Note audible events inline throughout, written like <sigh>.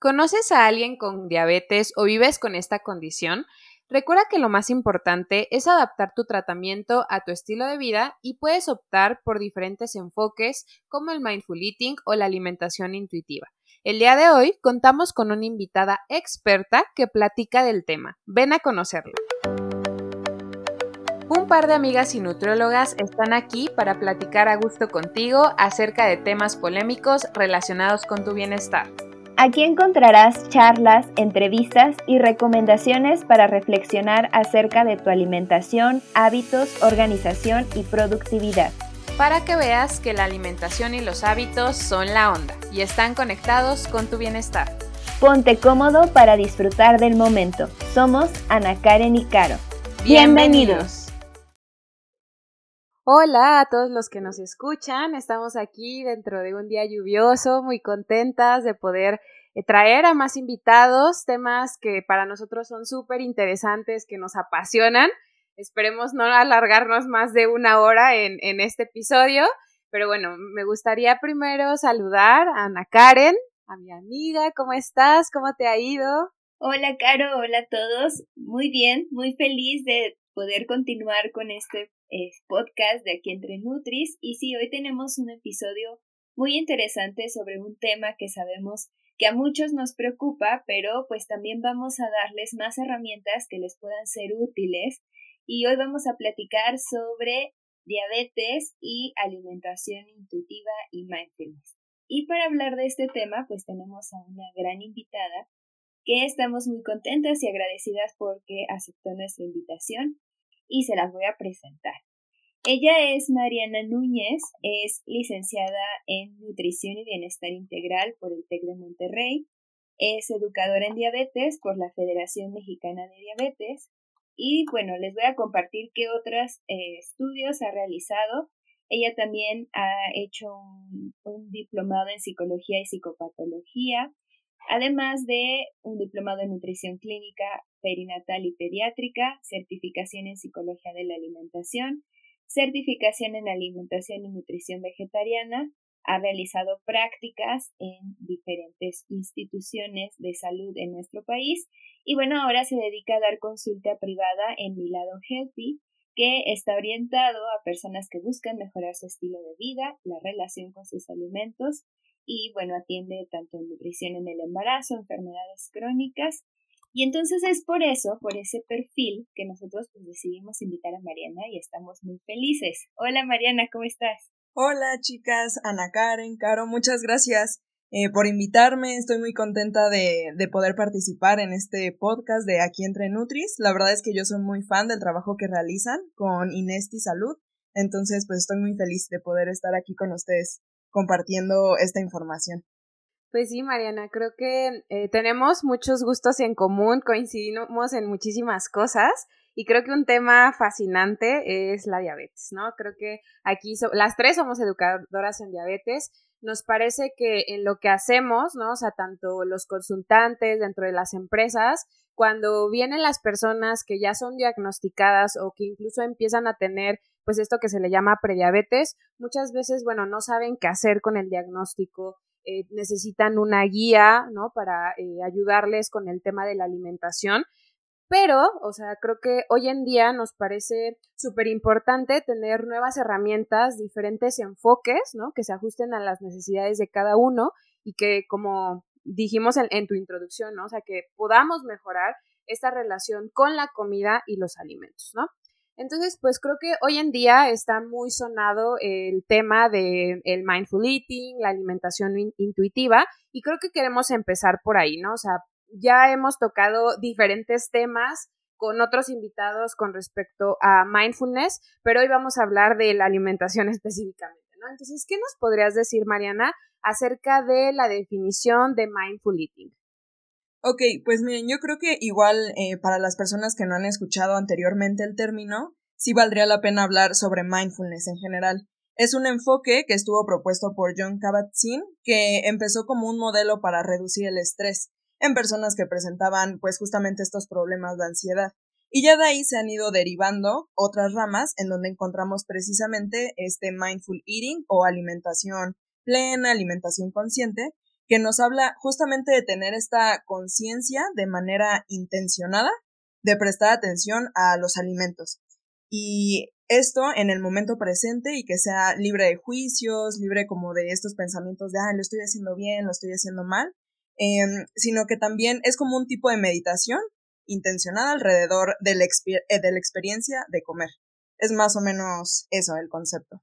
¿Conoces a alguien con diabetes o vives con esta condición? Recuerda que lo más importante es adaptar tu tratamiento a tu estilo de vida y puedes optar por diferentes enfoques como el mindful eating o la alimentación intuitiva. El día de hoy contamos con una invitada experta que platica del tema. Ven a conocerla. Un par de amigas y nutriólogas están aquí para platicar a gusto contigo acerca de temas polémicos relacionados con tu bienestar. Aquí encontrarás charlas, entrevistas y recomendaciones para reflexionar acerca de tu alimentación, hábitos, organización y productividad. Para que veas que la alimentación y los hábitos son la onda y están conectados con tu bienestar. Ponte cómodo para disfrutar del momento. Somos Ana Karen y Caro. Bienvenidos. Hola a todos los que nos escuchan. Estamos aquí dentro de un día lluvioso, muy contentas de poder eh, traer a más invitados, temas que para nosotros son súper interesantes, que nos apasionan. Esperemos no alargarnos más de una hora en, este episodio, pero bueno, me gustaría primero saludar a Ana Karen, a mi amiga. ¿Cómo estás? ¿Cómo te ha ido? Hola, Caro. Hola a todos. Muy bien, muy feliz de poder continuar con este podcast de aquí entre Nutris. Y sí, hoy tenemos un episodio muy interesante sobre un tema que sabemos que a muchos nos preocupa, pero pues también vamos a darles más herramientas que les puedan ser útiles. Y hoy vamos a platicar sobre diabetes y alimentación intuitiva y mindfulness. Y para hablar de este tema, pues tenemos a una gran invitada que estamos muy contentas y agradecidas porque aceptó nuestra invitación y se las voy a presentar. Ella es Mariana Núñez, es licenciada en Nutrición y Bienestar Integral por el TEC de Monterrey, es educadora en diabetes por la Federación Mexicana de Diabetes y bueno, les voy a compartir qué otros eh, estudios ha realizado. Ella también ha hecho un, un diplomado en psicología y psicopatología, además de un diplomado en nutrición clínica perinatal y pediátrica, certificación en psicología de la alimentación, certificación en alimentación y nutrición vegetariana, ha realizado prácticas en diferentes instituciones de salud en nuestro país y bueno, ahora se dedica a dar consulta privada en Mi Lado Healthy, que está orientado a personas que buscan mejorar su estilo de vida, la relación con sus alimentos y bueno, atiende tanto nutrición en el embarazo, enfermedades crónicas y entonces es por eso, por ese perfil, que nosotros pues decidimos invitar a Mariana y estamos muy felices. Hola Mariana, ¿cómo estás? Hola chicas, Ana Karen, Caro, muchas gracias eh, por invitarme. Estoy muy contenta de, de poder participar en este podcast de Aquí entre Nutris. La verdad es que yo soy muy fan del trabajo que realizan con Inesti Salud. Entonces, pues estoy muy feliz de poder estar aquí con ustedes compartiendo esta información. Pues sí, Mariana, creo que eh, tenemos muchos gustos en común, coincidimos en muchísimas cosas y creo que un tema fascinante es la diabetes, ¿no? Creo que aquí las tres somos educadoras en diabetes. Nos parece que en lo que hacemos, ¿no? O sea, tanto los consultantes dentro de las empresas, cuando vienen las personas que ya son diagnosticadas o que incluso empiezan a tener pues esto que se le llama prediabetes, muchas veces, bueno, no saben qué hacer con el diagnóstico, eh, necesitan una guía, ¿no? Para eh, ayudarles con el tema de la alimentación. Pero, o sea, creo que hoy en día nos parece súper importante tener nuevas herramientas, diferentes enfoques, ¿no? Que se ajusten a las necesidades de cada uno y que, como dijimos en, en tu introducción, ¿no? O sea, que podamos mejorar esta relación con la comida y los alimentos, ¿no? Entonces, pues creo que hoy en día está muy sonado el tema del el mindful eating, la alimentación intuitiva, y creo que queremos empezar por ahí, ¿no? O sea, ya hemos tocado diferentes temas con otros invitados con respecto a mindfulness, pero hoy vamos a hablar de la alimentación <laughs> específicamente, ¿no? Entonces, ¿qué nos podrías decir, Mariana, acerca de la definición de mindful eating? Ok, pues miren, yo creo que igual eh, para las personas que no han escuchado anteriormente el término, sí valdría la pena hablar sobre mindfulness en general. Es un enfoque que estuvo propuesto por John Kabat-Zinn, que empezó como un modelo para reducir el estrés en personas que presentaban pues justamente estos problemas de ansiedad. Y ya de ahí se han ido derivando otras ramas en donde encontramos precisamente este mindful eating o alimentación plena, alimentación consciente, que nos habla justamente de tener esta conciencia de manera intencionada de prestar atención a los alimentos. Y esto en el momento presente y que sea libre de juicios, libre como de estos pensamientos de, ah, lo estoy haciendo bien, lo estoy haciendo mal, em, sino que también es como un tipo de meditación intencionada alrededor de la, eh, de la experiencia de comer. Es más o menos eso el concepto.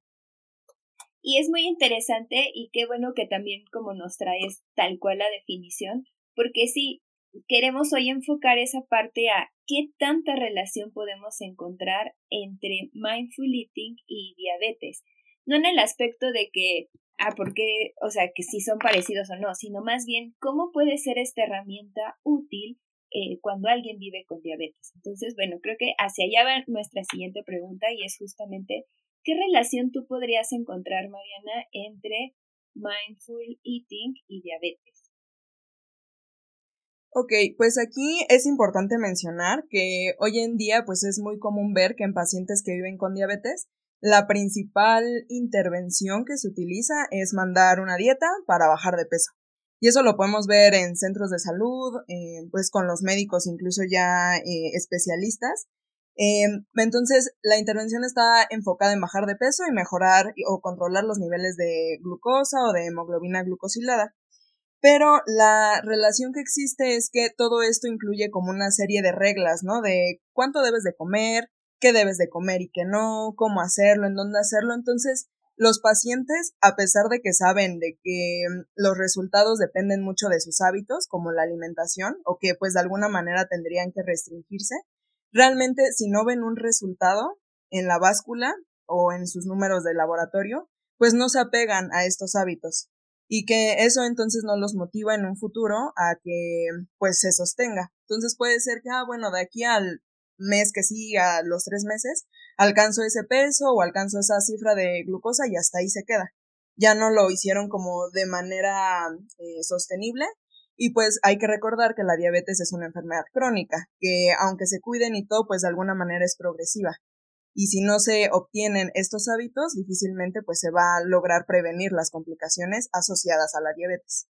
Y es muy interesante y qué bueno que también como nos traes tal cual la definición, porque sí, queremos hoy enfocar esa parte a qué tanta relación podemos encontrar entre mindful eating y diabetes. No en el aspecto de que, ah, porque, o sea, que si son parecidos o no, sino más bien cómo puede ser esta herramienta útil eh, cuando alguien vive con diabetes. Entonces, bueno, creo que hacia allá va nuestra siguiente pregunta y es justamente ¿Qué relación tú podrías encontrar, Mariana, entre mindful eating y diabetes? Ok, pues aquí es importante mencionar que hoy en día pues es muy común ver que en pacientes que viven con diabetes la principal intervención que se utiliza es mandar una dieta para bajar de peso. Y eso lo podemos ver en centros de salud, eh, pues con los médicos incluso ya eh, especialistas, Em, entonces, la intervención está enfocada en bajar de peso y mejorar o controlar los niveles de glucosa o de hemoglobina glucosilada. Pero la relación que existe es que todo esto incluye como una serie de reglas, ¿no? De cuánto debes de comer, qué debes de comer y qué no, cómo hacerlo, en dónde hacerlo. Entonces, los pacientes, a pesar de que saben de que mm, los resultados dependen mucho de sus hábitos, como la alimentación, o que pues de alguna manera tendrían que restringirse, Realmente, si no ven un resultado en la báscula o en sus números de laboratorio, pues no se apegan a estos hábitos y que eso entonces no los motiva en un futuro a que pues se sostenga. Entonces puede ser que, ah, bueno, de aquí al mes que sigue, a los tres meses, alcanzo ese peso o alcanzo esa cifra de glucosa y hasta ahí se queda. Ya no lo hicieron como de manera eh, sostenible y pues hay que recordar que la diabetes es una enfermedad crónica, que aunque se cuiden y todo, pues de alguna manera es progresiva. Y si no se obtienen estos hábitos, difícilmente pues se va a lograr prevenir las complicaciones asociadas a la diabetes.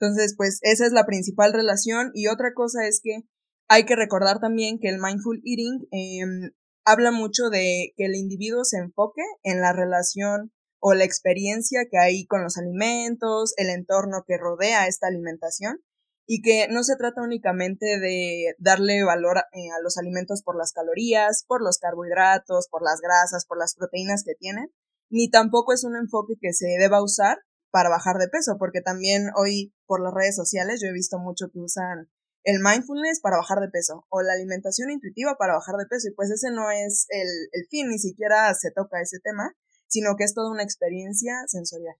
Entonces, pues esa es la principal relación. Y otra cosa es que hay que recordar también que el mindful eating eh, habla mucho de que el individuo se enfoque en la relación o la experiencia que hay con los alimentos, el entorno que rodea esta alimentación y que no se trata únicamente de darle valor eh, a, los alimentos por las calorías, por los carbohidratos, por las grasas, por las proteínas que tienen, ni tampoco es un enfoque que se deba usar para bajar de peso, porque también hoy por las redes sociales yo he visto mucho que usan el mindfulness para bajar de peso o la alimentación intuitiva para bajar de peso y pues ese no es el, el fin, ni siquiera se toca ese tema sino que es toda una experiencia sensorial.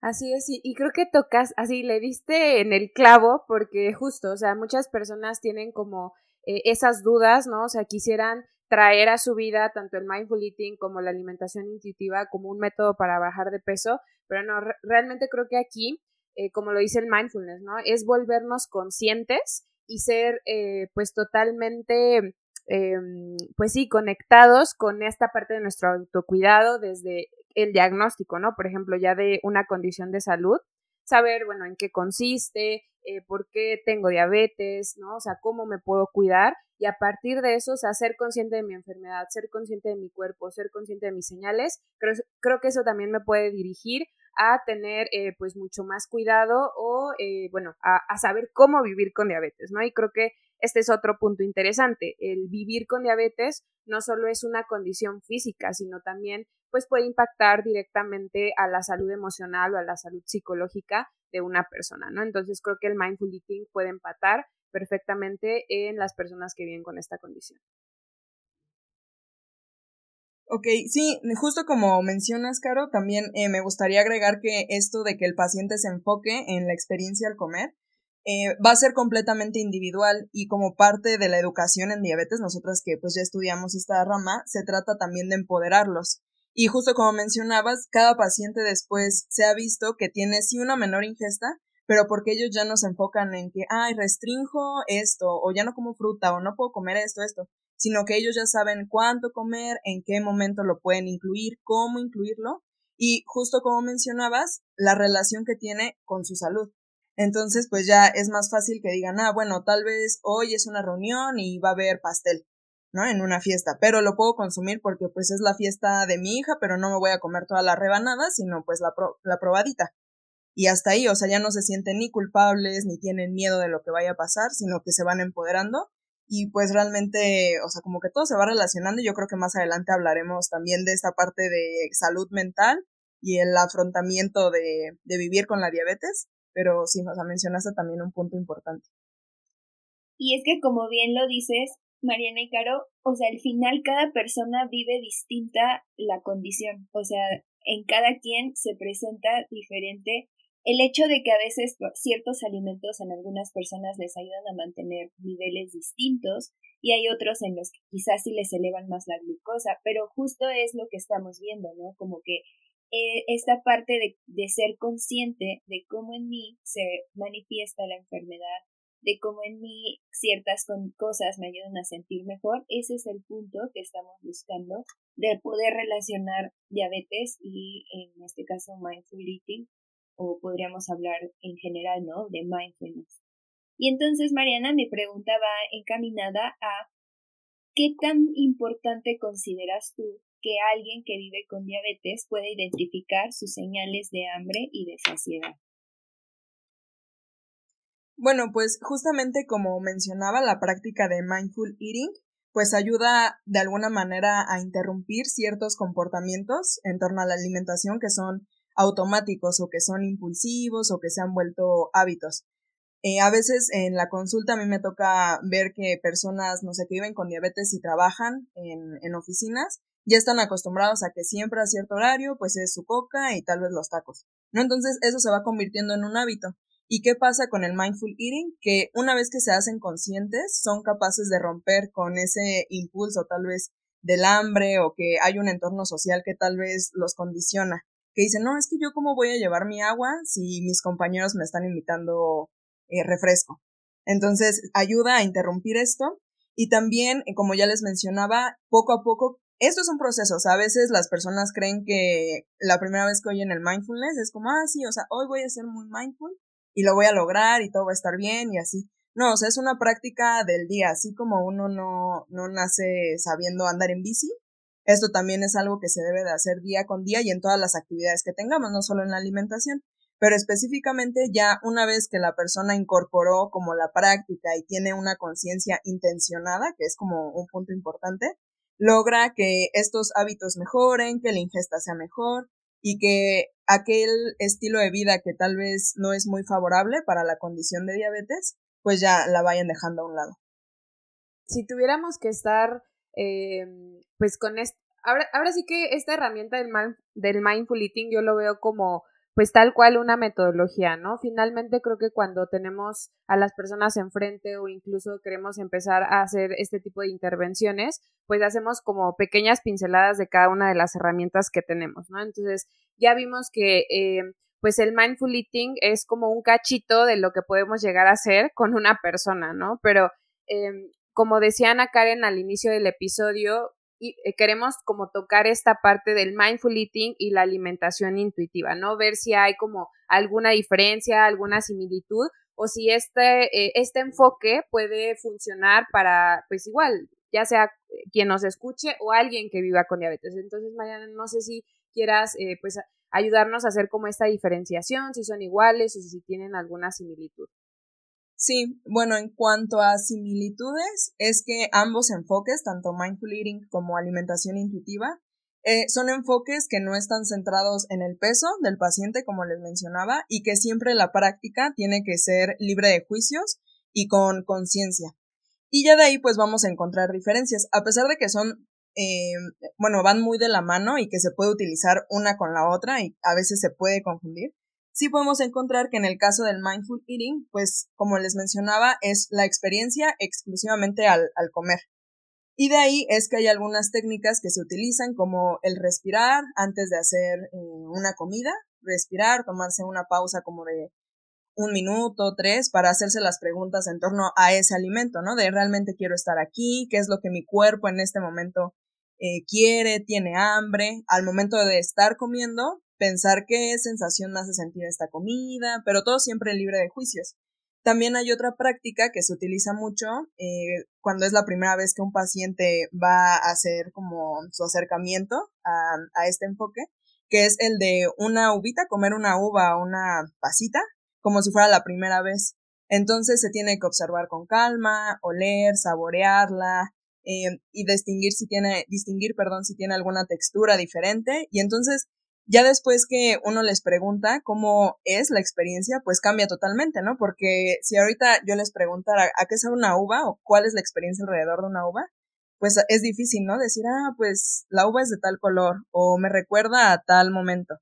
Así es, y, creo que tocas, así le diste en el clavo, porque justo, o sea, muchas personas tienen como eh, esas dudas, ¿no? O sea, quisieran traer a su vida tanto el mindful eating como la alimentación intuitiva como un método para bajar de peso, pero no, realmente creo que aquí, eh, como lo dice el mindfulness, ¿no? Es volvernos conscientes y ser eh, pues totalmente Em, pues sí, conectados con esta parte de nuestro autocuidado desde el diagnóstico, ¿no? Por ejemplo, ya de una condición de salud, saber, bueno, en qué consiste, eh, por qué tengo diabetes, ¿no? O sea, cómo me puedo cuidar y a partir de eso, o sea, ser consciente de mi enfermedad, ser consciente de mi cuerpo, ser consciente de mis señales, creo, creo que eso también me puede dirigir a tener eh, pues mucho más cuidado o eh, bueno, a, a, saber cómo vivir con diabetes, ¿no? Y creo que este es otro punto interesante. El vivir con diabetes no solo es una condición física, sino también pues puede impactar directamente a la salud emocional o a la salud psicológica de una persona, ¿no? Entonces creo que el mindful eating puede empatar perfectamente en las personas que viven con esta condición. Ok, sí, justo como mencionas, Caro, también eh, me gustaría agregar que esto de que el paciente se enfoque en la experiencia al comer eh, va a ser completamente individual y como parte de la educación en diabetes, nosotras que pues ya estudiamos esta rama, se trata también de empoderarlos. Y justo como mencionabas, cada paciente después se ha visto que tiene sí una menor ingesta, pero porque ellos ya no se enfocan en que, ay, restringo esto, o ya no como fruta, o no puedo comer esto, esto, sino que ellos ya saben cuánto comer, en qué momento lo pueden incluir, cómo incluirlo, y justo como mencionabas, la relación que tiene con su salud. Entonces, pues ya es más fácil que digan, ah, bueno, tal vez hoy es una reunión y va a haber pastel, ¿no? En una fiesta, pero lo puedo consumir porque pues es la fiesta de mi hija, pero no me voy a comer toda la rebanada, sino pues la, la probadita. Y hasta ahí, o sea, ya no se sienten ni culpables, ni tienen miedo de lo que vaya a pasar, sino que se van empoderando y pues realmente, o sea, como que todo se va relacionando y yo creo que más adelante hablaremos también de esta parte de salud mental y el afrontamiento de, de vivir con la diabetes, pero sí, o sea, mencionaste también un punto importante. Y es que como bien lo dices, Mariana y Caro, o sea, al final cada persona vive distinta la condición, o sea, en cada quien se presenta diferente el hecho de que a veces ciertos alimentos en algunas personas les ayudan a mantener niveles distintos y hay otros en los que quizás sí les elevan más la glucosa, pero justo es lo que estamos viendo, ¿no? Como que eh, esta parte de, de ser consciente de cómo en mí se manifiesta la enfermedad, de cómo en mí ciertas cosas me ayudan a sentir mejor, ese es el punto que estamos buscando de poder relacionar diabetes y en este caso mindful eating o podríamos hablar en general, ¿no? De mindfulness. Y entonces, Mariana, mi pregunta va encaminada a ¿qué tan importante consideras tú que alguien que vive con diabetes puede identificar sus señales de hambre y de saciedad? Bueno, pues justamente como mencionaba, la práctica de mindful eating pues ayuda de alguna manera a interrumpir ciertos comportamientos en torno a la alimentación que son automáticos o que son impulsivos o que se han vuelto hábitos. Eh, a veces en la consulta a mí me toca ver que personas, no sé, que viven con diabetes y trabajan en, en oficinas, ya están acostumbrados a que siempre a cierto horario, pues es su coca y tal vez los tacos, ¿no? Entonces eso se va convirtiendo en un hábito. ¿Y qué pasa con el mindful eating? Que una vez que se hacen conscientes, son capaces de romper con ese impulso tal vez del hambre o que hay un entorno social que tal vez los condiciona que dicen, no, es que yo cómo voy a llevar mi agua si mis compañeros me están invitando eh, refresco. Entonces, ayuda a interrumpir esto y también, eh, como ya les mencionaba, poco a poco, esto es un proceso, a veces las personas creen que la primera vez que oyen el mindfulness es como, ah, sí, o sea, hoy voy a ser muy mindful y lo voy a lograr y todo va a estar bien y así. No, o sea, es una práctica del día, así como uno no, no nace sabiendo andar en bici, esto también es algo que se debe de hacer día con día y en todas las actividades que tengamos, no solo en la alimentación, pero específicamente ya una vez que la persona incorporó como la práctica y tiene una conciencia intencionada, que es como un punto importante, logra que estos hábitos mejoren, que la ingesta sea mejor y que aquel estilo de vida que tal vez no es muy favorable para la condición de diabetes, pues ya la vayan dejando a un lado. Si tuviéramos que estar eh, pues con esto, ahora, sí que esta herramienta del, del mindful eating yo lo veo como pues tal cual una metodología, ¿no? Finalmente creo que cuando tenemos a las personas enfrente o incluso queremos empezar a hacer este tipo de intervenciones, pues hacemos como pequeñas pinceladas de cada una de las herramientas que tenemos, ¿no? Entonces ya vimos que eh, pues el mindful eating es como un cachito de lo que podemos llegar a hacer con una persona, ¿no? Pero eh, como decía Ana Karen al inicio del episodio, queremos como tocar esta parte del mindful eating y la alimentación intuitiva, ¿no? Ver si hay como alguna diferencia, alguna similitud o si este, eh, este enfoque puede funcionar para, pues igual, ya sea quien nos escuche o alguien que viva con diabetes. Entonces, Mariana, no sé si quieras, eh, pues, ayudarnos a hacer como esta diferenciación, si son iguales o si tienen alguna similitud. Sí, bueno, en cuanto a similitudes, es que ambos enfoques, tanto mindful eating como alimentación intuitiva, eh, son enfoques que no están centrados en el peso del paciente, como les mencionaba, y que siempre la práctica tiene que ser libre de juicios y con conciencia. Y ya de ahí pues vamos a encontrar diferencias, a pesar de que son, eh, bueno, van muy de la mano y que se puede utilizar una con la otra y a veces se puede confundir sí podemos encontrar que en el caso del mindful eating, pues como les mencionaba, es la experiencia exclusivamente al, comer. Y de ahí es que hay algunas técnicas que se utilizan como el respirar antes de hacer eh, una comida, respirar, tomarse una pausa como de un minuto, tres, para hacerse las preguntas en torno a ese alimento, ¿no? De realmente quiero estar aquí, qué es lo que mi cuerpo en este momento eh, quiere, tiene hambre. Al momento de estar comiendo, pensar qué sensación me hace sentir esta comida, pero todo siempre libre de juicios. También hay otra práctica que se utiliza mucho eh, cuando es la primera vez que un paciente va a hacer como su acercamiento a, a este enfoque, que es el de una uvita, comer una uva o una pasita, como si fuera la primera vez. Entonces se tiene que observar con calma, oler, saborearla eh, y distinguir si tiene, distinguir, perdón, si tiene alguna textura diferente. Y entonces ya después que uno les pregunta cómo es la experiencia, pues cambia totalmente, ¿no? Porque si ahorita yo les preguntara a qué sabe una uva o cuál es la experiencia alrededor de una uva, pues es difícil, ¿no? Decir, ah, pues la uva es de tal color o me recuerda a tal momento.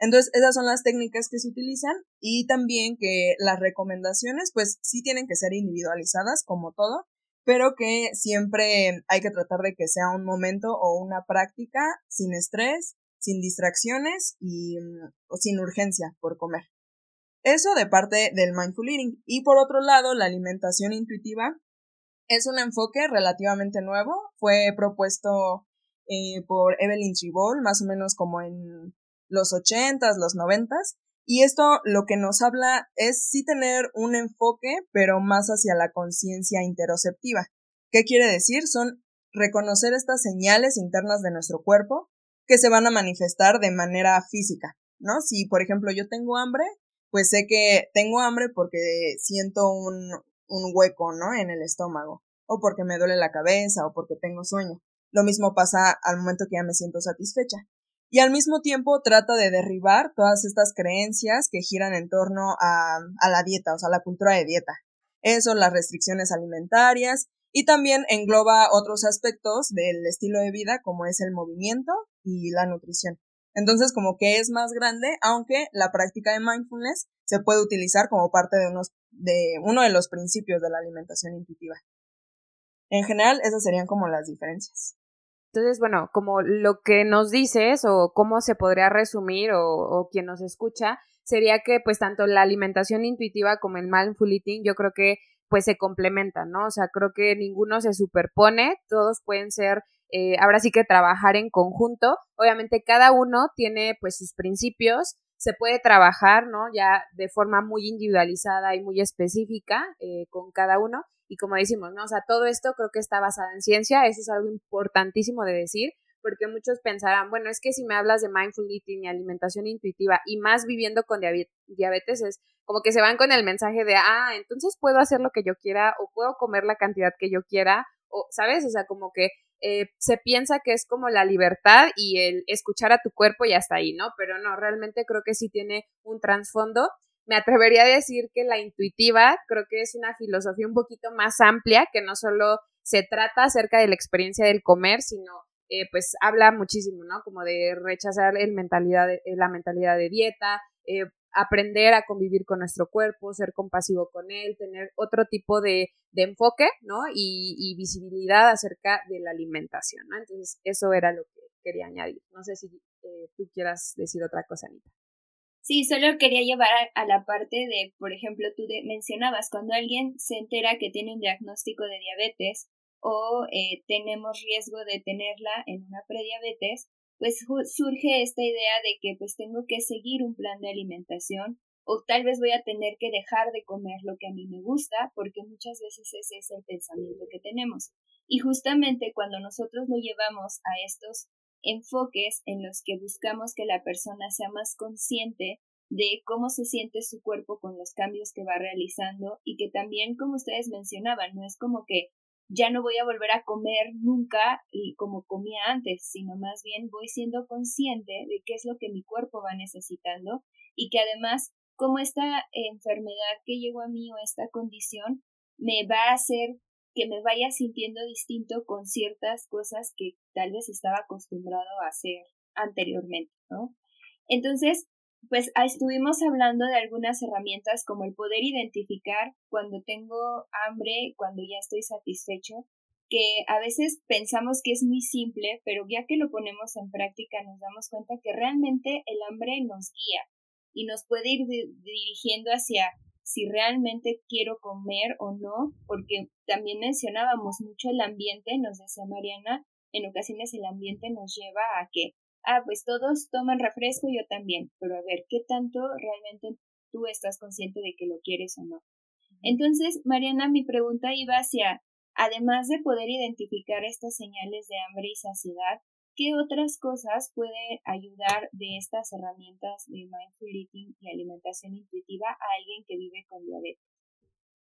Entonces, esas son las técnicas que se utilizan y también que las recomendaciones, pues sí tienen que ser individualizadas como todo, pero que siempre hay que tratar de que sea un momento o una práctica sin estrés, sin distracciones y mm, sin urgencia por comer. Eso de parte del mindful eating. Y por otro lado, la alimentación intuitiva es un enfoque relativamente nuevo. Fue propuesto eh, por Evelyn Tribol, más o menos como en los ochentas, los noventas. Y esto lo que nos habla es sí tener un enfoque, pero más hacia la conciencia interoceptiva. ¿Qué quiere decir? Son reconocer estas señales internas de nuestro cuerpo que se van a manifestar de manera física, ¿no? Si, por ejemplo, yo tengo hambre, pues sé que tengo hambre porque siento un, un hueco, ¿no? En el estómago, o porque me duele la cabeza, o porque tengo sueño. Lo mismo pasa al momento que ya me siento satisfecha y al mismo tiempo trata de derribar todas estas creencias que giran en torno a, a la dieta, o sea, la cultura de dieta. Eso, las restricciones alimentarias y también engloba otros aspectos del estilo de vida como es el movimiento y la nutrición. Entonces, como que es más grande, aunque la práctica de mindfulness se puede utilizar como parte de, unos, de uno de los principios de la alimentación intuitiva. En general, esas serían como las diferencias. Entonces, bueno, como lo que nos dices o cómo se podría resumir o, o, quien nos escucha, sería que pues tanto la alimentación intuitiva como el mindful eating yo creo que pues se complementan, ¿no? O sea, creo que ninguno se superpone, todos pueden ser, eh, ahora sí que trabajar en conjunto. Obviamente cada uno tiene pues sus principios, se puede trabajar, ¿no? Ya de forma muy individualizada y muy específica eh, con cada uno. Y como decimos, ¿no? O sea, todo esto creo que está basado en ciencia, eso es algo importantísimo de decir, porque muchos pensarán, bueno, es que si me hablas de mindful eating y alimentación intuitiva y más viviendo con diabetes, es como que se van con el mensaje de, ah, entonces puedo hacer lo que yo quiera o puedo comer la cantidad que yo quiera, o, ¿sabes? O sea, como que eh, se piensa que es como la libertad y el escuchar a tu cuerpo y hasta ahí, ¿no? Pero no, realmente creo que sí tiene un trasfondo me atrevería a decir que la intuitiva creo que es una filosofía un poquito más amplia, que no solo se trata acerca de la experiencia del comer, sino eh, pues habla muchísimo, ¿no? Como de rechazar el mentalidad la mentalidad de dieta, eh, aprender a convivir con nuestro cuerpo, ser compasivo con él, tener otro tipo de, de enfoque, ¿no? Y, visibilidad acerca de la alimentación, ¿no? Entonces, eso era lo que quería añadir. No sé si eh, tú quieras decir otra cosa, Anita. Sí, solo quería llevar a, la parte de, por ejemplo, tú mencionabas, cuando alguien se entera que tiene un diagnóstico de diabetes o eh, tenemos riesgo de tenerla en una prediabetes, pues surge esta idea de que pues tengo que seguir un plan de alimentación o tal vez voy a tener que dejar de comer lo que a mí me gusta porque muchas veces ese es el pensamiento que tenemos. Y justamente cuando nosotros lo llevamos a estos enfoques en los que buscamos que la persona sea más consciente de cómo se siente su cuerpo con los cambios que va realizando y que también, como ustedes mencionaban, no es como que ya no voy a volver a comer nunca como comía antes, sino más bien voy siendo consciente de qué es lo que mi cuerpo va necesitando y que además como esta enfermedad que llegó a mí o esta condición me va a hacer que me vaya sintiendo distinto con ciertas cosas que tal vez estaba acostumbrado a hacer anteriormente, ¿no? Entonces, pues ah, estuvimos hablando de algunas herramientas como el poder identificar cuando tengo hambre, cuando ya estoy satisfecho, que a veces pensamos que es muy simple, pero ya que lo ponemos en práctica nos damos cuenta que realmente el hambre nos guía y nos puede ir dirigiendo hacia si realmente quiero comer o no, porque también mencionábamos mucho el ambiente, nos decía Mariana, en ocasiones el ambiente nos lleva a que ah, pues todos toman refresco, yo también, pero a ver, ¿qué tanto realmente tú estás consciente de que lo quieres o no? Entonces, Mariana, mi pregunta iba hacia, además de poder identificar estas señales de hambre y saciedad, ¿qué otras cosas puede ayudar de estas herramientas de mindful eating y alimentación intuitiva a alguien que vive con diabetes?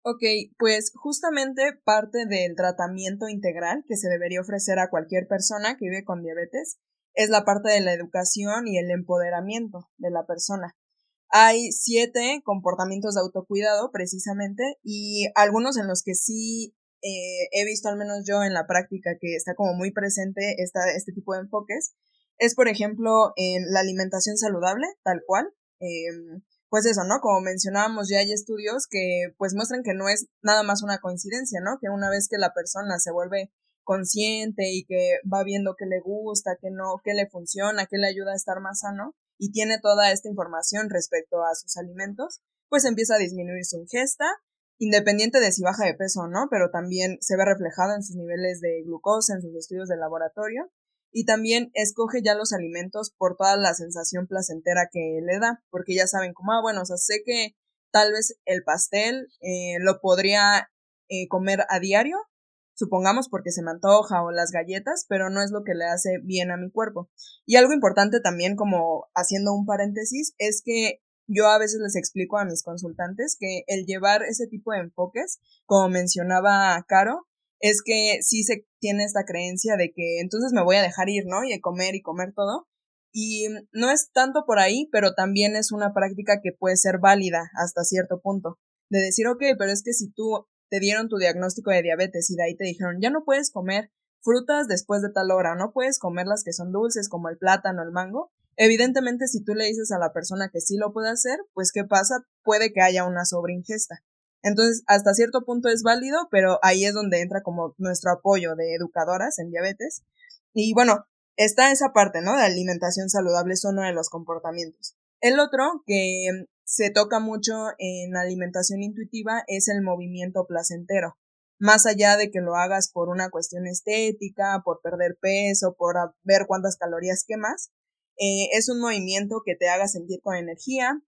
Ok, pues justamente parte del tratamiento integral que se debería ofrecer a cualquier persona que vive con diabetes es la parte de la educación y el empoderamiento de la persona. Hay siete comportamientos de autocuidado precisamente y algunos en los que sí eh, he visto al menos yo en la práctica que está como muy presente esta, este tipo de enfoques es por ejemplo en la alimentación saludable tal cual em, pues eso, ¿no? Como mencionábamos, ya hay estudios que pues muestran que no es nada más una coincidencia, ¿no? Que una vez que la persona se vuelve consciente y que va viendo qué le gusta, qué no, qué le funciona, qué le ayuda a estar más sano y tiene toda esta información respecto a sus alimentos, pues empieza a disminuir su ingesta, independiente de si baja de peso o no, pero también se ve reflejado en sus niveles de glucosa, en sus estudios de laboratorio y también escoge ya los alimentos por toda la sensación placentera que le da, porque ya saben como, ah, bueno, o sea, sé que tal vez el pastel eh, lo podría eh, comer a diario, supongamos porque se me antoja o las galletas, pero no es lo que le hace bien a mi cuerpo. Y algo importante también, como haciendo un paréntesis, es que yo a veces les explico a mis consultantes que el llevar ese tipo de enfoques, como mencionaba Caro, es que sí se tiene esta creencia de que entonces me voy a dejar ir, ¿no? Y comer y comer todo. Y no es tanto por ahí, pero también es una práctica que puede ser válida hasta cierto punto. De decir, ok, pero es que si tú te dieron tu diagnóstico de diabetes y de ahí te dijeron, ya no puedes comer frutas después de tal hora, no puedes comer las que son dulces como el plátano, el mango, evidentemente si tú le dices a la persona que sí lo puede hacer, pues ¿qué pasa? Puede que haya una sobreingesta. Entonces, hasta cierto punto es válido, pero ahí es donde entra como nuestro apoyo de educadoras en diabetes. Y bueno, está esa parte, ¿no? De alimentación saludable es uno de los comportamientos. El otro que se toca mucho en alimentación intuitiva es el movimiento placentero. Más allá de que lo hagas por una cuestión estética, por perder peso, por ver cuántas calorías quemas, eh, es un movimiento que te haga sentir con energía,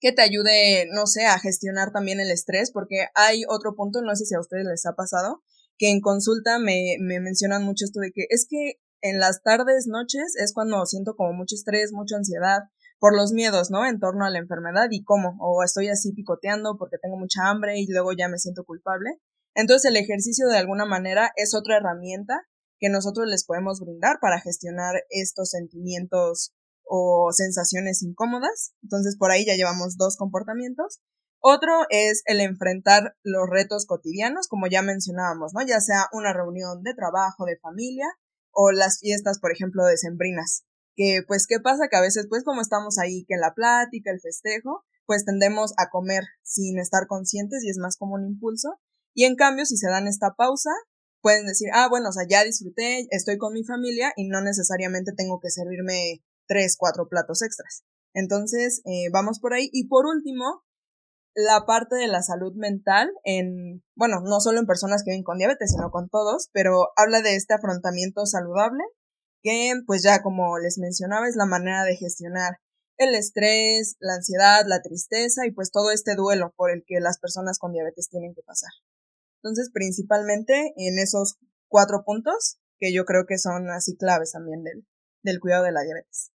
que te ayude, no sé, a gestionar también el estrés, porque hay otro punto, no sé si a ustedes les ha pasado, que en consulta me, me mencionan mucho esto de que es que en las tardes, noches, es cuando siento como mucho estrés, mucha ansiedad por los miedos, ¿no? En torno a la enfermedad y cómo, o estoy así picoteando porque tengo mucha hambre y luego ya me siento culpable. Entonces el ejercicio de alguna manera es otra herramienta que nosotros les podemos brindar para gestionar estos sentimientos o sensaciones incómodas. Entonces por ahí ya llevamos dos comportamientos. Otro es el enfrentar los retos cotidianos, como ya mencionábamos, ¿no? Ya sea una reunión de trabajo, de familia o las fiestas, por ejemplo, de sembrinas. Que pues, ¿qué pasa? Que a veces, pues, como estamos ahí, que la plática, el festejo, pues tendemos a comer sin estar conscientes y es más como un impulso. Y en cambio, si se dan esta pausa, pueden decir, ah, bueno, o sea, ya disfruté, estoy con mi familia y no necesariamente tengo que servirme tres, cuatro platos extras. Entonces, eh, vamos por ahí. Y por último, la parte de la salud mental en, bueno, no solo en personas que viven con diabetes, sino con todos, pero habla de este afrontamiento saludable, que pues ya como les mencionaba es la manera de gestionar el estrés, la ansiedad, la tristeza y pues todo este duelo por el que las personas con diabetes tienen que pasar. Entonces, principalmente en esos cuatro puntos que yo creo que son así claves también del, del cuidado de la diabetes.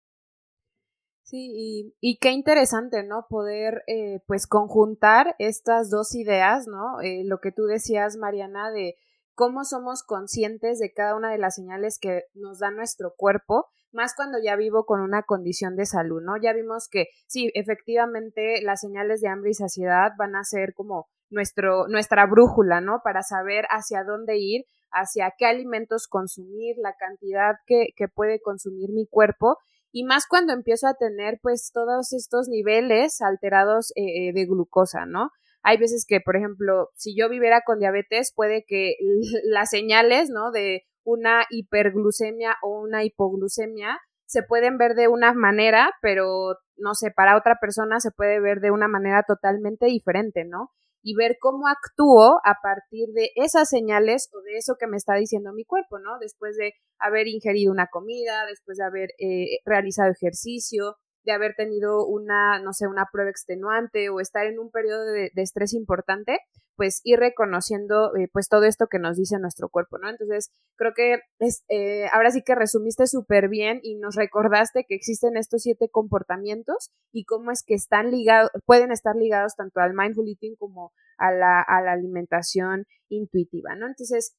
Sí, y, qué interesante, ¿no? Poder, eh, pues, conjuntar estas dos ideas, ¿no? Eh, lo que tú decías, Mariana, de cómo somos conscientes de cada una de las señales que nos da nuestro cuerpo, más cuando ya vivo con una condición de salud, ¿no? Ya vimos que sí, efectivamente, las señales de hambre y saciedad van a ser como nuestro, nuestra brújula, ¿no? Para saber hacia dónde ir, hacia qué alimentos consumir, la cantidad que, que puede consumir mi cuerpo y más cuando empiezo a tener pues todos estos niveles alterados eh, eh, de glucosa, ¿no? Hay veces que, por ejemplo, si yo viviera con diabetes, puede que <laughs> las señales, ¿no? De una hiperglucemia o una hipoglucemia se pueden ver de una manera, pero no sé, para otra persona se puede ver de una manera totalmente diferente, ¿no? y ver cómo actúo a partir de esas señales o de eso que me está diciendo mi cuerpo, ¿no? Después de haber ingerido una comida, después de haber eh, realizado ejercicio, de haber tenido una, no sé, una prueba extenuante o estar en un periodo de, estrés importante, pues ir reconociendo eh, pues todo esto que nos dice nuestro cuerpo, ¿no? Entonces, creo que es, eh, ahora sí que resumiste súper bien y nos recordaste que existen estos siete comportamientos y cómo es que están ligados, pueden estar ligados tanto al mindful eating como a la, a la alimentación intuitiva, ¿no? Entonces,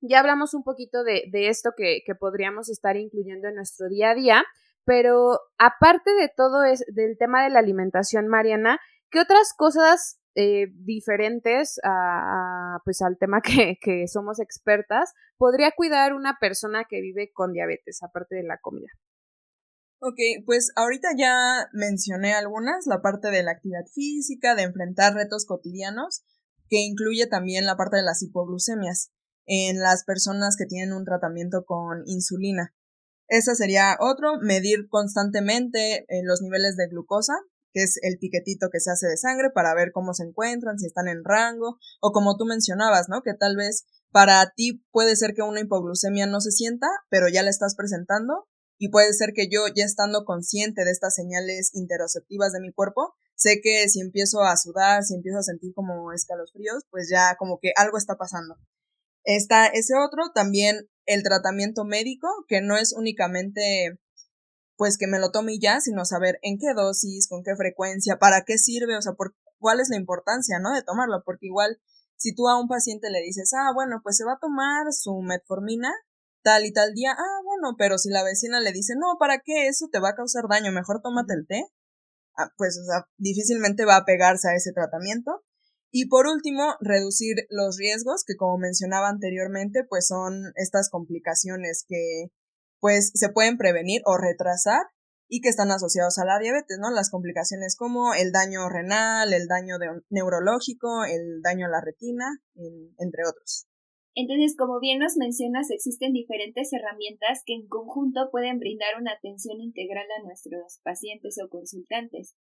ya hablamos un poquito de, de esto que, que podríamos estar incluyendo en nuestro día a día, pero aparte de todo es, del tema de la alimentación, Mariana, ¿qué otras cosas eh, diferentes a, pues al tema <laughs> que, que somos expertas podría cuidar una persona que vive con diabetes, aparte de la comida? Ok, pues ahorita ya mencioné algunas, la parte de la actividad física, de enfrentar retos cotidianos, que incluye también la parte de las hipoglucemias en las personas que tienen un tratamiento con insulina. Esa sería otro, medir constantemente eh, los niveles de glucosa, que es el piquetito que se hace de sangre para ver cómo se encuentran, si están en rango, o como tú mencionabas, ¿no? Que tal vez para ti puede ser que una hipoglucemia no se sienta, pero ya la estás presentando, y puede ser que yo, ya estando consciente de estas señales interoceptivas de mi cuerpo, sé que si empiezo a sudar, si empiezo a sentir como escalofríos, pues ya como que algo está pasando. Está ese otro, también el tratamiento médico, que no es únicamente pues que me lo tome y ya, sino saber en qué dosis, con qué frecuencia, para qué sirve, o sea, por cuál es la importancia, ¿no? De tomarlo, porque igual si tú a un paciente le dices, ah, bueno, pues se va a tomar su metformina tal y tal día, ah, bueno, pero si la vecina le dice, no, ¿para qué? Eso te va a causar daño, mejor tómate el té, ah, pues, o sea, difícilmente va a pegarse a ese tratamiento. Y por último, reducir los riesgos, que como mencionaba anteriormente, pues son estas complicaciones que pues se pueden prevenir o retrasar y que están asociados a la diabetes, ¿no? Las complicaciones como el daño renal, el daño neurológico, el daño a la retina, entre otros. Entonces, como bien nos mencionas, existen diferentes herramientas que en conjunto pueden brindar una atención integral a nuestros pacientes o consultantes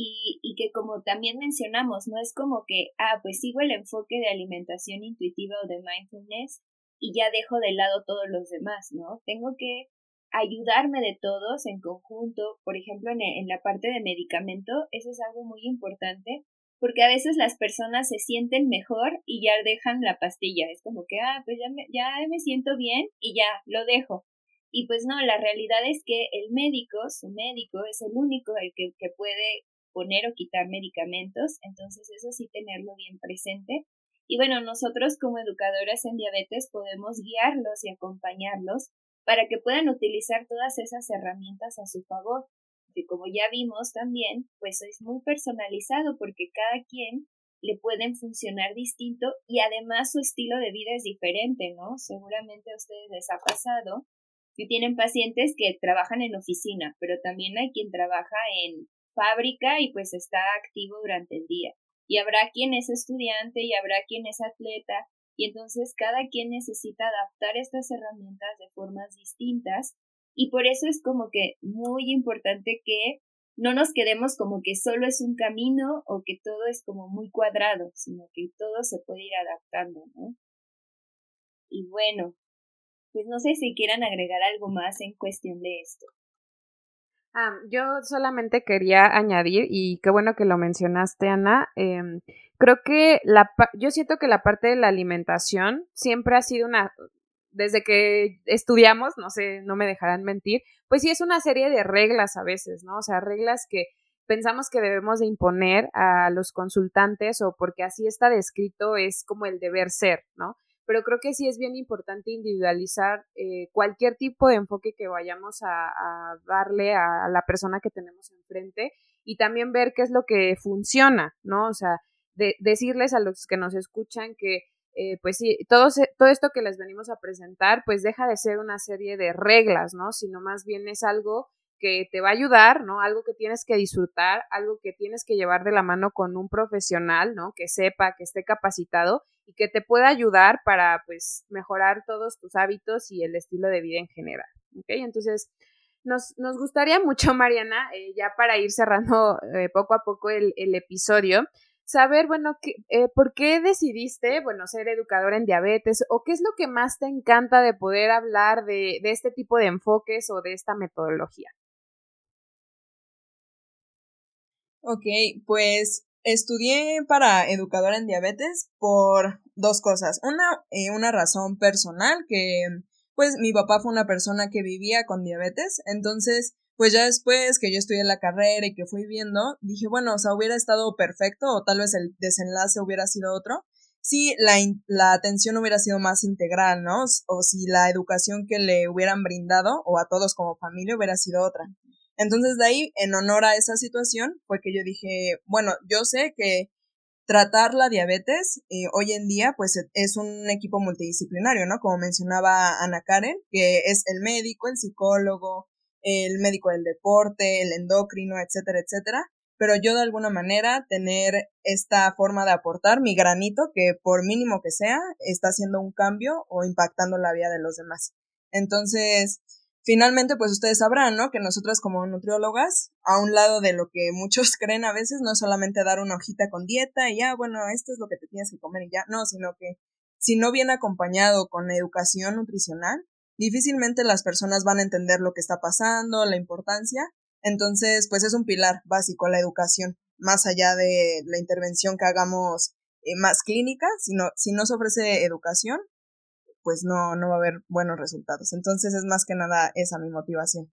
y, y que como también mencionamos, no es como que, ah, pues sigo el enfoque de alimentación intuitiva o de mindfulness y ya dejo de lado todos los demás, ¿no? Tengo que ayudarme de todos en conjunto, por ejemplo, en, en la parte de medicamento, eso es algo muy importante, porque a veces las personas se sienten mejor y ya dejan la pastilla, es como que, ah, pues ya me, ya me siento bien y ya lo dejo. Y pues no, la realidad es que el médico, su médico, es el único el que, que puede poner o quitar medicamentos, entonces eso sí tenerlo bien presente. Y bueno, nosotros como educadoras en diabetes podemos guiarlos y acompañarlos para que puedan utilizar todas esas herramientas a su favor. Que como ya vimos también, pues es muy personalizado porque cada quien le pueden funcionar distinto y además su estilo de vida es diferente, ¿no? Seguramente a ustedes les ha pasado que tienen pacientes que trabajan en oficina, pero también hay quien trabaja en fábrica y pues está activo durante el día. Y habrá quien es estudiante y habrá quien es atleta y entonces cada quien necesita adaptar estas herramientas de formas distintas y por eso es como que muy importante que no nos quedemos como que solo es un camino o que todo es como muy cuadrado, sino que todo se puede ir adaptando, ¿no? Y bueno, pues no sé si quieran agregar algo más en cuestión de esto. Ah, yo solamente quería añadir, y qué bueno que lo mencionaste, Ana, em, creo que la, yo siento que la parte de la alimentación siempre ha sido una, desde que estudiamos, no sé, no me dejarán mentir, pues sí es una serie de reglas a veces, ¿no? O sea, reglas que pensamos que debemos de imponer a los consultantes o porque así está descrito es como el deber ser, ¿no? Pero creo que sí es bien importante individualizar eh, cualquier tipo de enfoque que vayamos a, darle a, la persona que tenemos enfrente y también ver qué es lo que funciona, ¿no? O sea, de, decirles a los que nos escuchan que, eh, pues sí, todo, todo esto que les venimos a presentar, pues deja de ser una serie de reglas, ¿no? Sino más bien es algo que te va a ayudar, ¿no? Algo que tienes que disfrutar, algo que tienes que llevar de la mano con un profesional, ¿no? Que sepa, que esté capacitado y que te pueda ayudar para, pues, mejorar todos tus hábitos y el estilo de vida en general, ¿ok? Entonces, nos, nos gustaría <laughs> mucho, Mariana, eh, ya para ir cerrando eh, poco a poco el, episodio, saber, bueno, eh, ¿por qué decidiste, bueno, ser educadora en diabetes o qué es lo que más te encanta de poder hablar de, de este tipo de enfoques o de esta metodología? Ok, pues estudié para educadora en diabetes por dos cosas. Una, eh, una razón personal que pues mi papá fue una persona que vivía con diabetes, entonces pues ya después que yo estudié la carrera y que fui viendo, dije, bueno, o sea, hubiera estado perfecto o tal vez el desenlace hubiera sido otro si la, la atención hubiera sido más integral, ¿no? O si la educación que le hubieran brindado o a todos como familia hubiera sido otra. Entonces de ahí, en honor a esa situación, fue que yo dije, bueno, yo sé que tratar la diabetes eh, hoy en día pues e, es un equipo multidisciplinario, ¿no? Como mencionaba Ana Karen, que es el médico, el psicólogo, el médico del deporte, el endocrino, etcétera, etcétera. Pero yo de alguna manera tener esta forma de aportar mi granito, que por mínimo que sea, está haciendo un cambio o impactando la vida de los demás. Entonces, finalmente, pues ustedes sabrán, ¿no? Que nosotras como nutriólogas, a un lado de lo que muchos <laughs> creen a veces, no es solamente dar una hojita con dieta y ya, bueno, esto es lo que te tienes que comer y ya, no, sino que si no viene acompañado con educación nutricional, difícilmente las personas van a entender lo que está pasando, la importancia. Entonces, pues es un pilar básico la educación, más allá de la intervención que hagamos eh, más clínica, sino si no se ofrece educación, pues no, no va a haber buenos resultados. Entonces es más que nada esa mi motivación.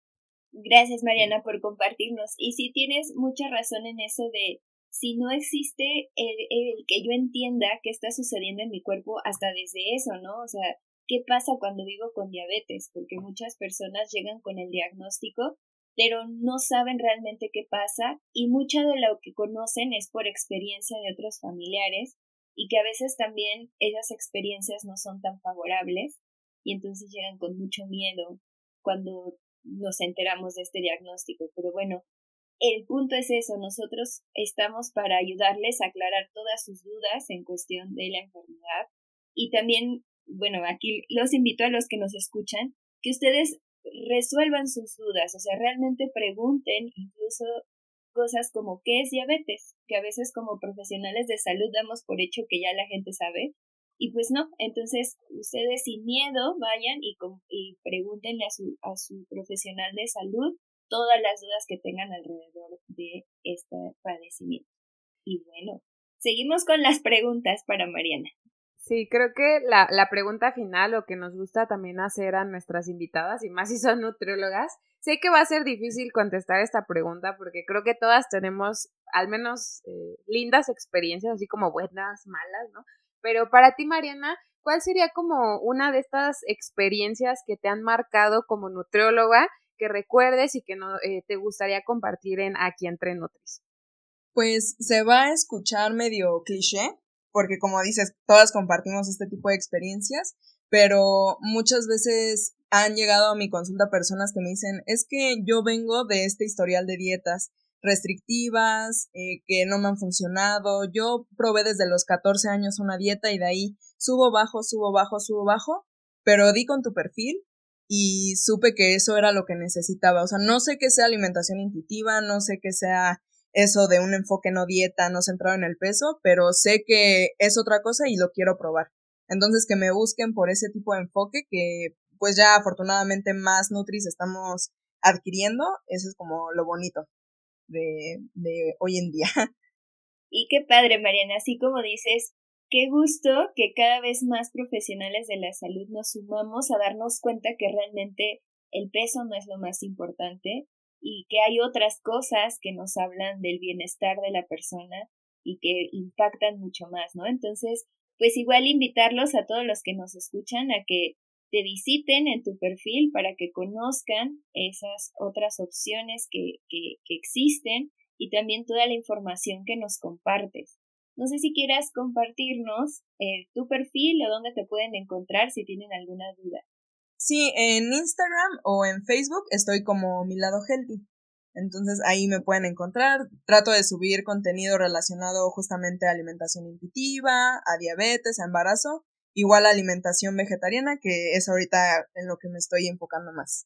Gracias Mariana por compartirnos. Y sí tienes mucha razón en eso de si no existe el, el que yo entienda qué está sucediendo en mi cuerpo hasta desde eso, ¿no? O sea, ¿qué pasa cuando vivo con diabetes? Porque muchas personas llegan con el diagnóstico, pero no saben realmente qué pasa y mucha de lo que conocen es por experiencia de otros familiares y que a veces también esas experiencias no son tan favorables y entonces llegan con mucho miedo cuando nos enteramos de este diagnóstico. Pero bueno, el punto es eso, nosotros estamos para ayudarles a aclarar todas sus dudas en cuestión de la enfermedad y también bueno, aquí los invito a los que nos escuchan, que ustedes resuelvan sus dudas, o sea, realmente pregunten incluso cosas como qué es diabetes, que a veces como profesionales de salud damos por hecho que ya la gente sabe, y pues no, entonces ustedes sin miedo vayan y, y pregúntenle a su, a su profesional de salud todas las dudas que tengan alrededor de este padecimiento. Y bueno, seguimos con las preguntas para Mariana. Sí, creo que la, la pregunta final, o que nos gusta también hacer a nuestras invitadas, y más si son nutriólogas, sé que va a ser difícil contestar esta pregunta porque creo que todas tenemos al menos eh, lindas experiencias, así como buenas, malas, ¿no? Pero para ti, Mariana, ¿cuál sería como una de estas experiencias que te han marcado como nutrióloga que recuerdes y que no, eh, te gustaría compartir en Aquí entre Nutris? Pues se va a escuchar medio cliché, porque como dices, todas compartimos este tipo de experiencias, pero muchas veces han llegado a mi consulta personas que me dicen, es que yo vengo de este historial de dietas restrictivas, eh, que no me han funcionado, yo probé desde los 14 años una dieta y de ahí subo bajo, subo bajo, subo bajo, pero di con tu perfil y supe que eso era lo que necesitaba. O sea, no sé qué sea alimentación intuitiva, no sé qué sea eso de un enfoque no dieta, no centrado en el peso, pero sé que es otra cosa y lo quiero probar. Entonces que me busquen por ese tipo de enfoque que pues ya afortunadamente más Nutris estamos adquiriendo, eso es como lo bonito de, de hoy en día. <laughs> Y qué padre, Mariana, así como dices, qué gusto que cada vez más profesionales de la salud nos sumamos a darnos cuenta que realmente el peso no es lo más importante, y que hay otras cosas que nos hablan del bienestar de la persona y que impactan mucho más, ¿no? Entonces, pues igual invitarlos a todos los que nos escuchan a que te visiten en tu perfil para que conozcan esas otras opciones que, que, que existen y también toda la información que nos compartes. No sé si quieras compartirnos eh, tu perfil o dónde te pueden encontrar si tienen alguna duda. Sí, en Instagram o en Facebook estoy como mi lado healthy. Entonces ahí me pueden encontrar. Trato de subir contenido relacionado justamente a alimentación intuitiva, a diabetes, a embarazo, igual a alimentación vegetariana, que es ahorita en lo que me estoy enfocando más.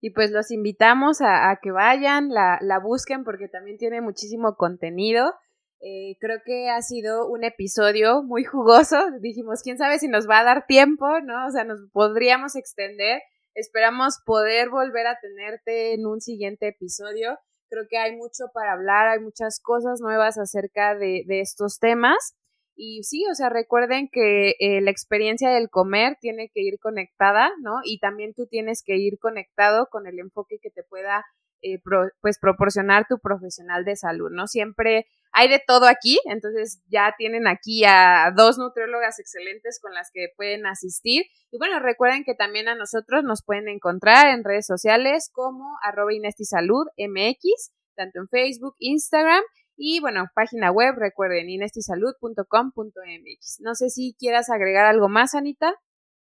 Y pues los invitamos a, a que vayan, la, la busquen porque también tiene muchísimo contenido Eh, creo que ha sido un episodio muy jugoso. Dijimos, quién sabe si nos va a dar tiempo, ¿no? O sea, nos podríamos extender. Esperamos poder volver a tenerte en un siguiente episodio. Creo que hay mucho para hablar, hay muchas cosas nuevas acerca de, de estos temas. Y sí, o sea, recuerden que eh, la experiencia del comer tiene que ir conectada, ¿no? Y también tú tienes que ir conectado con el enfoque que te pueda eh, pues proporcionar tu profesional de salud, ¿no? Siempre hay de todo aquí, entonces ya tienen aquí a dos nutriólogas excelentes con las que pueden asistir. Y bueno, recuerden que también a nosotros nos pueden encontrar en redes sociales como arroba MX, tanto en Facebook, Instagram y bueno, página web, recuerden, inestisalud.com.mx. No sé si quieras agregar algo más, Anita.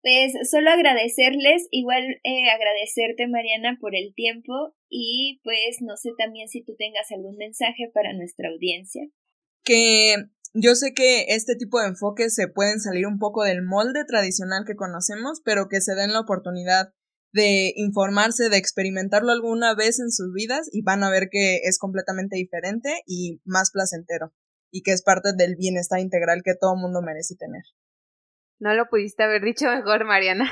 Pues solo agradecerles, igual eh, agradecerte Mariana por el tiempo y pues no sé también si tú tengas algún mensaje para nuestra audiencia. Que yo sé que este tipo de enfoques se pueden salir un poco del molde tradicional que conocemos, pero que se den la oportunidad de informarse, de experimentarlo alguna vez en sus vidas y van a ver que es completamente diferente y más placentero y que es parte del bienestar integral que todo mundo merece tener. No lo pudiste haber dicho mejor, Mariana.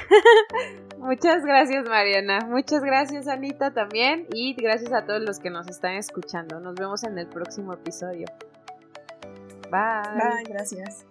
<laughs> Muchas gracias, Mariana. Muchas gracias, Anita, también. Y gracias a todos los que nos están escuchando. Nos vemos en el próximo episodio. Bye. Bye, gracias.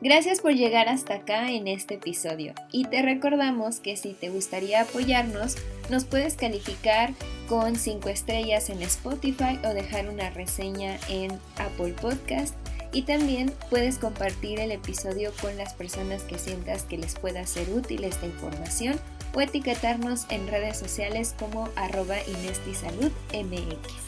Gracias por llegar hasta acá en este episodio y te recordamos que si te gustaría apoyarnos, nos puedes calificar con 5 estrellas en Spotify o dejar una reseña en Apple Podcast y también puedes compartir el episodio con las personas que sientas que les pueda ser útil esta información o etiquetarnos en redes sociales como arroba Inesti Salud MX.